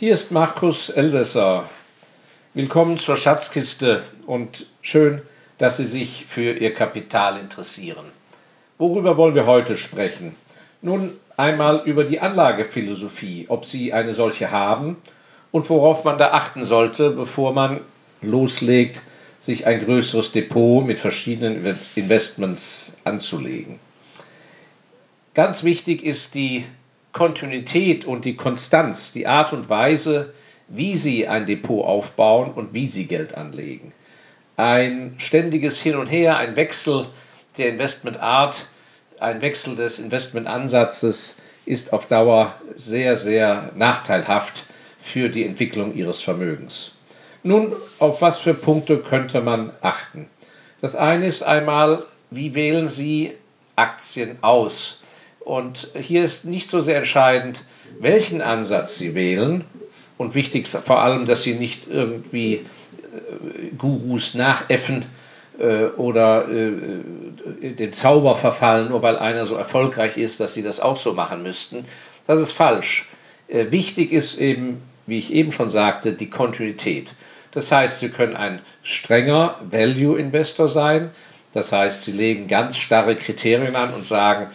Hier ist Markus Elsässer. Willkommen zur Schatzkiste und schön, dass Sie sich für Ihr Kapital interessieren. Worüber wollen wir heute sprechen? Nun einmal über die Anlagephilosophie, ob Sie eine solche haben und worauf man da achten sollte, bevor man loslegt, sich ein größeres Depot mit verschiedenen Investments anzulegen. Ganz wichtig ist die Kontinuität und die Konstanz, die Art und Weise, wie Sie ein Depot aufbauen und wie Sie Geld anlegen. Ein ständiges Hin und Her, ein Wechsel der Investmentart, ein Wechsel des Investmentansatzes ist auf Dauer sehr, sehr nachteilhaft für die Entwicklung Ihres Vermögens. Nun, auf was für Punkte könnte man achten? Das eine ist einmal, wie wählen Sie Aktien aus? Und hier ist nicht so sehr entscheidend, welchen Ansatz Sie wählen. Und wichtig ist vor allem, dass Sie nicht irgendwie äh, Gurus nachäffen äh, oder äh, den Zauber verfallen, nur weil einer so erfolgreich ist, dass Sie das auch so machen müssten. Das ist falsch. Wichtig ist eben, wie ich eben schon sagte, die Kontinuität. Das heißt, Sie können ein strenger Value-Investor sein. Das heißt, Sie legen ganz starre Kriterien an und sagen,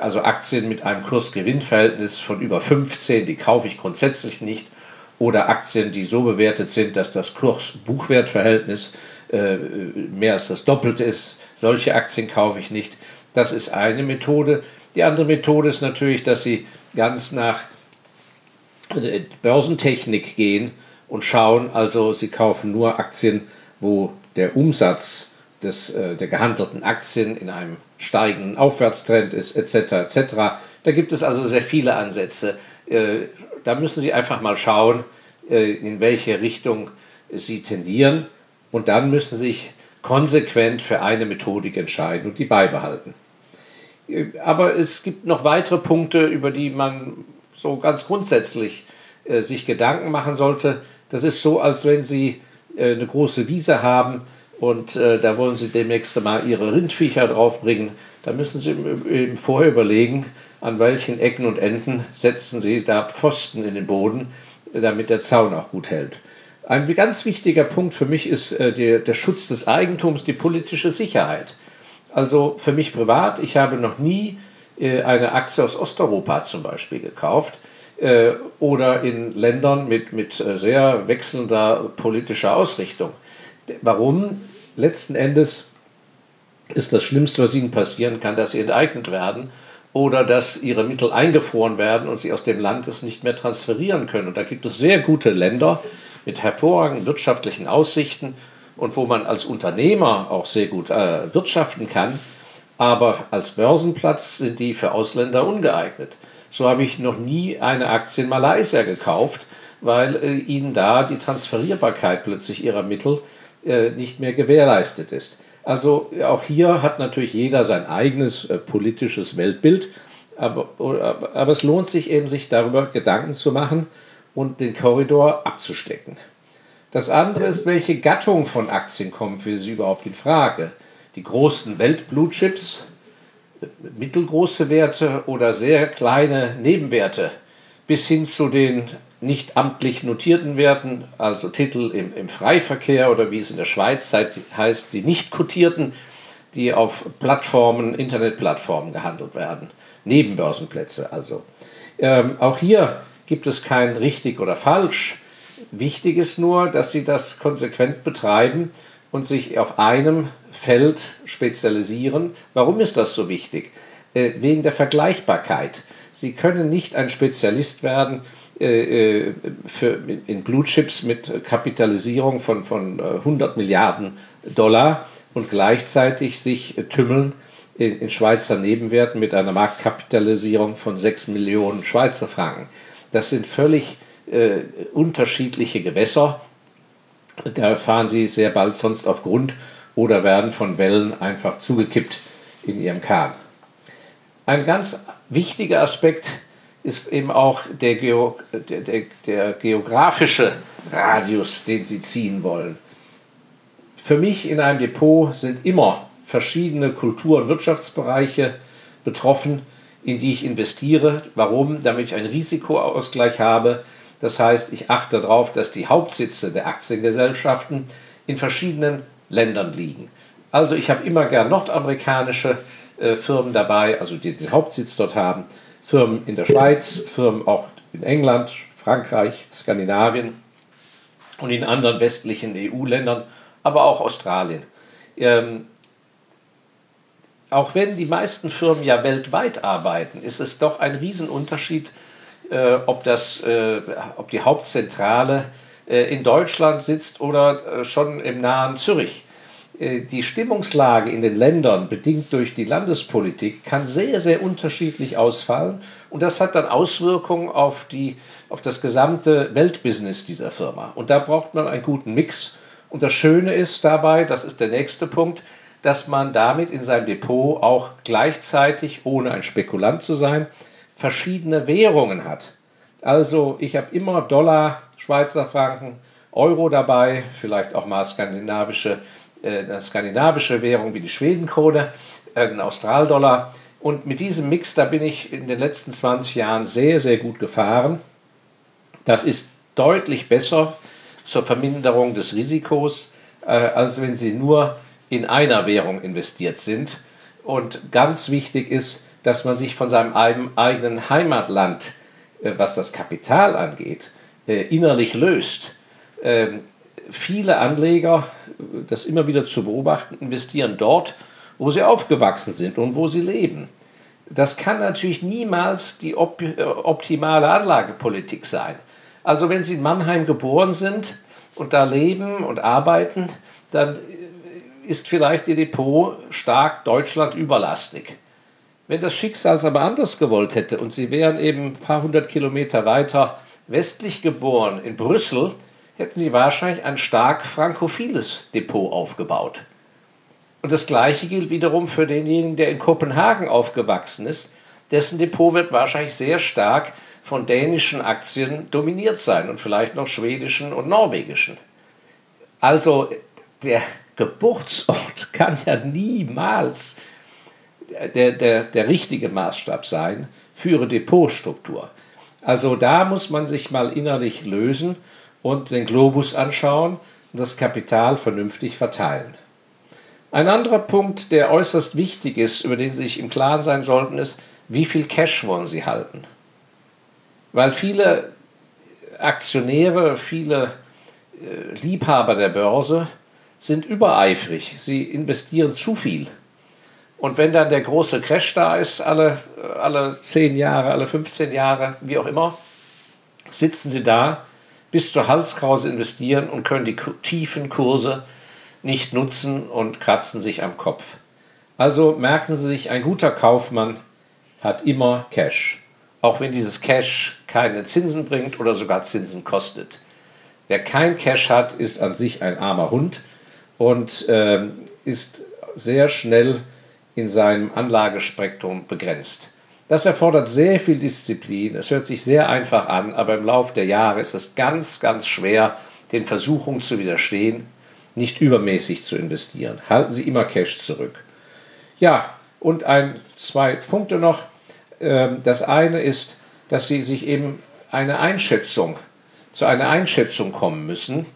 also Aktien mit einem Kurs-Gewinn-Verhältnis von über 15, die kaufe ich grundsätzlich nicht. Oder Aktien, die so bewertet sind, dass das Kurs-Buchwert-Verhältnis äh, mehr als das Doppelte ist. Solche Aktien kaufe ich nicht. Das ist eine Methode. Die andere Methode ist natürlich, dass Sie ganz nach äh, Börsentechnik gehen und schauen, also Sie kaufen nur Aktien, wo der Umsatz des, äh, der gehandelten Aktien in einem steigenden Aufwärtstrend ist, etc. etc. Da gibt es also sehr viele Ansätze. Äh, da müssen Sie einfach mal schauen, äh, in welche Richtung Sie tendieren und dann müssen Sie sich konsequent für eine Methodik entscheiden und die beibehalten. Äh, aber es gibt noch weitere Punkte, über die man so ganz grundsätzlich äh, sich Gedanken machen sollte. Das ist so, als wenn Sie äh, eine große Wiese haben und äh, da wollen Sie demnächst mal Ihre Rindviecher draufbringen. Da müssen Sie eben vorher überlegen, an welchen Ecken und Enden setzen Sie da Pfosten in den Boden, damit der Zaun auch gut hält. Ein ganz wichtiger Punkt für mich ist äh, der, der Schutz des Eigentums, die politische Sicherheit. Also für mich privat, ich habe noch nie äh, eine Aktie aus Osteuropa zum Beispiel gekauft äh, oder in Ländern mit, mit äh, sehr wechselnder politischer Ausrichtung. Warum? Letzten Endes ist das Schlimmste, was ihnen passieren kann, dass sie enteignet werden oder dass ihre Mittel eingefroren werden und sie aus dem Land es nicht mehr transferieren können. Und da gibt es sehr gute Länder mit hervorragenden wirtschaftlichen Aussichten und wo man als Unternehmer auch sehr gut äh, wirtschaften kann. Aber als Börsenplatz sind die für Ausländer ungeeignet. So habe ich noch nie eine Aktie in Malaysia gekauft, weil äh, ihnen da die Transferierbarkeit plötzlich ihrer Mittel nicht mehr gewährleistet ist. Also auch hier hat natürlich jeder sein eigenes äh, politisches Weltbild, aber, aber, es lohnt sich eben, sich darüber Gedanken zu machen und den Korridor abzustecken. Das andere ist, welche Gattung von Aktien kommen für Sie überhaupt in Frage? Die großen Weltblutchips, mittelgroße Werte oder sehr kleine Nebenwerte bis hin zu den nicht amtlich notierten Werten, also Titel im, im Freiverkehr oder wie es in der Schweiz heißt, die nicht kotierten, die auf Plattformen, Internetplattformen gehandelt werden, Nebenbörsenplätze also. Ähm, auch hier gibt es kein richtig oder falsch. Wichtig ist nur, dass Sie das konsequent betreiben und sich auf einem Feld spezialisieren. Warum ist das so wichtig? Äh, wegen der Vergleichbarkeit. Sie können nicht ein Spezialist werden äh, äh, für, in Blue Chips mit Kapitalisierung von, von 100 Milliarden Dollar und gleichzeitig sich tümmeln in, in Schweizer Nebenwerten mit einer Marktkapitalisierung von 6 Millionen Schweizer Franken. Das sind völlig äh, unterschiedliche Gewässer. Da fahren sie sehr bald sonst auf Grund oder werden von Wellen einfach zugekippt in ihrem Kahn. Ein ganz wichtiger Aspekt ist eben auch der, Geo, der, der, der geografische Radius, den Sie ziehen wollen. Für mich in einem Depot sind immer verschiedene Kultur- und Wirtschaftsbereiche betroffen, in die ich investiere. Warum? Damit ich einen Risikoausgleich habe, Das heißt, ich achte darauf, dass die Hauptsitze der Aktiengesellschaften in verschiedenen Ländern liegen. Also ich habe immer gern nordamerikanische äh, Firmen dabei, also die den Hauptsitz dort haben, Firmen in der Schweiz, Firmen auch in England, Frankreich, Skandinavien und in anderen westlichen EU-Ländern, aber auch Australien. Ähm, auch wenn die meisten Firmen ja weltweit arbeiten, ist es doch ein Riesenunterschied, äh, ob, das, äh, ob die Hauptzentrale äh, in Deutschland sitzt oder äh, schon im nahen Zürich. Äh, die Stimmungslage in den Ländern, bedingt durch die Landespolitik, kann sehr, sehr unterschiedlich ausfallen. Und das hat dann Auswirkungen auf, die, auf das gesamte Weltbusiness dieser Firma. Und da braucht man einen guten Mix. Und das Schöne ist dabei, das ist der nächste Punkt, dass man damit in seinem Depot auch gleichzeitig, ohne ein Spekulant zu sein, verschiedene Währungen hat. Also ich habe immer Dollar, Schweizer Franken, Euro dabei, vielleicht auch mal skandinavische äh, eine skandinavische Währung wie die Schwedenkrone, äh, ein Australdollar. Und mit diesem Mix, da bin ich in den letzten 20 Jahren sehr, sehr gut gefahren. Das ist deutlich besser zur Verminderung des Risikos, äh, als wenn Sie nur in einer Währung investiert sind. Und ganz wichtig ist, dass man sich von seinem eigenen Heimatland, was das Kapital angeht, innerlich löst. Viele Anleger, das immer wieder zu beobachten, investieren dort, wo sie aufgewachsen sind und wo sie leben. Das kann natürlich niemals die op äh, optimale Anlagepolitik sein. Also wenn Sie in Mannheim geboren sind und da leben und arbeiten, dann ist vielleicht Ihr Depot stark Deutschland überlastig. Wenn das Schicksal es aber anders gewollt hätte und Sie wären eben ein paar hundert Kilometer weiter westlich geboren, in Brüssel, hätten sie wahrscheinlich ein stark frankophiles Depot aufgebaut. Und das Gleiche gilt wiederum für denjenigen, der in Kopenhagen aufgewachsen ist. Dessen Depot wird wahrscheinlich sehr stark von dänischen Aktien dominiert sein und vielleicht noch schwedischen und norwegischen. Also der Geburtsort kann ja niemals der, der, der richtige Maßstab sein für ihre Depotstruktur. Also da muss man sich mal innerlich lösen und den Globus anschauen und das Kapital vernünftig verteilen. Ein anderer Punkt, der äußerst wichtig ist, über den Sie sich im Klaren sein sollten, ist, wie viel Cash wollen Sie halten? Weil viele Aktionäre, viele äh, Liebhaber der Börse sind übereifrig. Sie investieren zu viel. Und wenn dann der große Crash da ist, alle, alle 10 Jahre, alle 15 Jahre, wie auch immer, sitzen sie da bis zur Halskrause investieren und können die tiefen Kurse nicht nutzen und kratzen sich am Kopf. Also merken Sie sich, ein guter Kaufmann hat immer Cash, auch wenn dieses Cash keine Zinsen bringt oder sogar Zinsen kostet. Wer kein Cash hat, ist an sich ein armer Hund und äh, ist sehr schnell in seinem Anlagespektrum begrenzt. Das erfordert sehr viel Disziplin. Es hört sich sehr einfach an, aber im Laufe der Jahre ist es ganz, ganz schwer, den Versuchungen zu widerstehen, nicht übermäßig zu investieren. Halten Sie immer Cash zurück. Ja, und ein, zwei Punkte noch. Ähm, das eine ist, dass Sie sich eben eine Einschätzung, zu einer Einschätzung kommen müssen,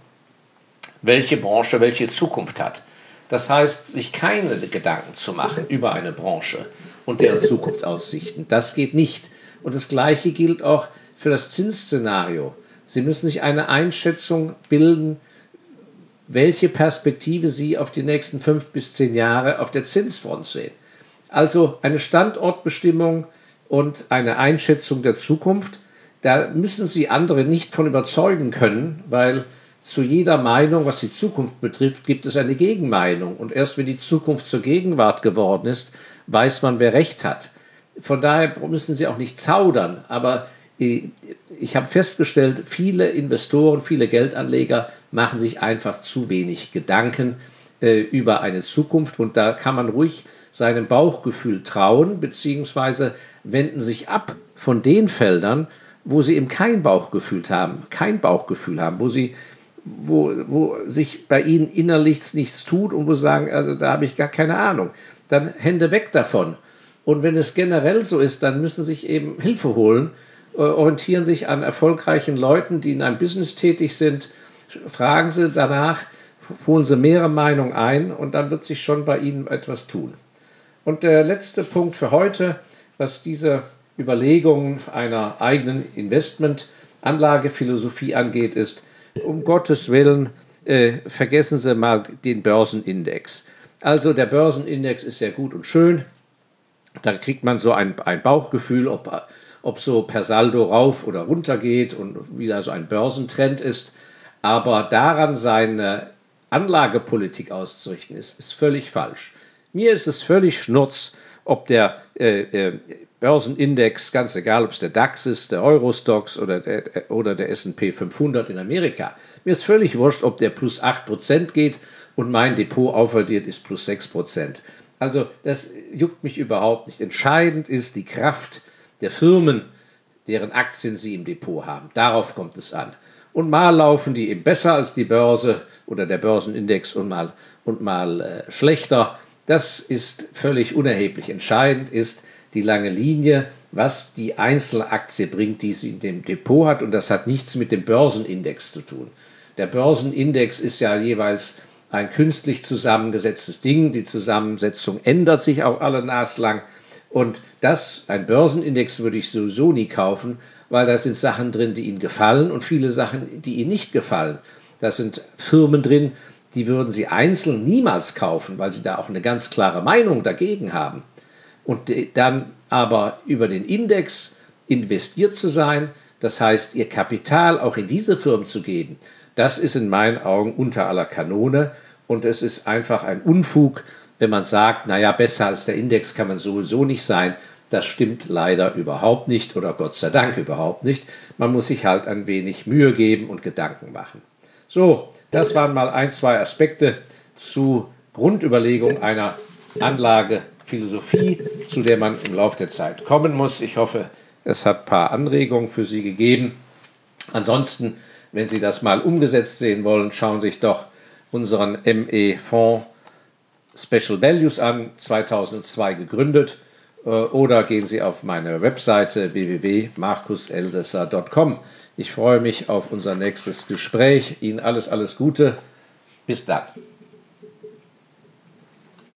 welche Branche welche Zukunft hat. Das heißt, sich keine Gedanken zu machen über eine Branche und deren Zukunftsaussichten. Das geht nicht. Und das Gleiche gilt auch für das Zinsszenario. Sie müssen sich eine Einschätzung bilden, welche Perspektive Sie auf die nächsten fünf bis zehn Jahre auf der Zinsfront sehen. Also eine Standortbestimmung und eine Einschätzung der Zukunft. Da müssen Sie andere nicht von überzeugen können, weil zu jeder Meinung, was die Zukunft betrifft, gibt es eine Gegenmeinung. Und erst wenn die Zukunft zur Gegenwart geworden ist, weiß man, wer recht hat. Von daher müssen Sie auch nicht zaudern. Aber ich habe festgestellt, viele Investoren, viele Geldanleger machen sich einfach zu wenig Gedanken äh, über eine Zukunft. Und da kann man ruhig seinem Bauchgefühl trauen, beziehungsweise wenden sich ab von den Feldern, wo sie eben kein Bauchgefühl haben, kein Bauchgefühl haben, wo sie wo, wo sich bei ihnen innerlich nichts tut und wo sie sagen, also da habe ich gar keine Ahnung, dann Hände weg davon. Und wenn es generell so ist, dann müssen sie sich eben Hilfe holen äh, orientieren sich an erfolgreichen Leuten, die in einem Business tätig sind. Fragen Sie danach, holen Sie mehrere Meinungen ein und dann wird sich schon bei Ihnen etwas tun. Und der letzte Punkt für heute, was diese Überlegungen einer eigenen Investmentanlagephilosophie angeht, ist, um Gottes Willen, äh, vergessen Sie mal den Börsenindex. Also der Börsenindex ist ja gut und schön. Da kriegt man so ein, ein Bauchgefühl, ob, ob so per Saldo rauf oder runter geht und wieder so ein Börsentrend ist. Aber daran seine Anlagepolitik auszurichten, ist, ist völlig falsch. Mir ist es völlig schnurz, ob der äh, äh, Börsenindex, ganz egal, ob es der DAX ist, der Eurostox oder der, oder der SP 500 in Amerika. Mir ist völlig wurscht, ob der plus 8% geht und mein Depot aufaddiert ist plus 6%. Also das juckt mich überhaupt nicht. Entscheidend ist die Kraft der Firmen, deren Aktien sie im Depot haben. Darauf kommt es an. Und mal laufen die eben besser als die Börse oder der Börsenindex und mal, und mal äh, schlechter. Das ist völlig unerheblich. Entscheidend ist die lange Linie, was die einzelne Aktie bringt, die sie in dem Depot hat. Und das hat nichts mit dem Börsenindex zu tun. Der Börsenindex ist ja jeweils ein künstlich zusammengesetztes Ding. Die Zusammensetzung ändert sich auch alle naslang. Und das, ein Börsenindex würde ich sowieso nie kaufen, weil da sind Sachen drin, die Ihnen gefallen und viele Sachen, die Ihnen nicht gefallen. Da sind Firmen drin, die würden Sie einzeln niemals kaufen, weil Sie da auch eine ganz klare Meinung dagegen haben. Und dann aber über den Index investiert zu sein, das heißt, Ihr Kapital auch in diese Firmen zu geben, das ist in meinen Augen unter aller Kanone und es ist einfach ein Unfug, wenn man sagt, naja, besser als der Index kann man sowieso nicht sein. Das stimmt leider überhaupt nicht oder Gott sei Dank überhaupt nicht. Man muss sich halt ein wenig Mühe geben und Gedanken machen. So, das waren mal ein, zwei Aspekte zu Grundüberlegung einer Anlagephilosophie, zu der man im Laufe der Zeit kommen muss. Ich hoffe, es hat ein paar Anregungen für Sie gegeben. Ansonsten wenn Sie das mal umgesetzt sehen wollen, schauen Sie sich doch unseren ME-Fonds Special Values an, 2002 gegründet, äh, oder gehen Sie auf meine Webseite www.markuselsässer.com. Ich freue mich auf unser nächstes Gespräch. Ihnen alles, alles Gute. Bis dann.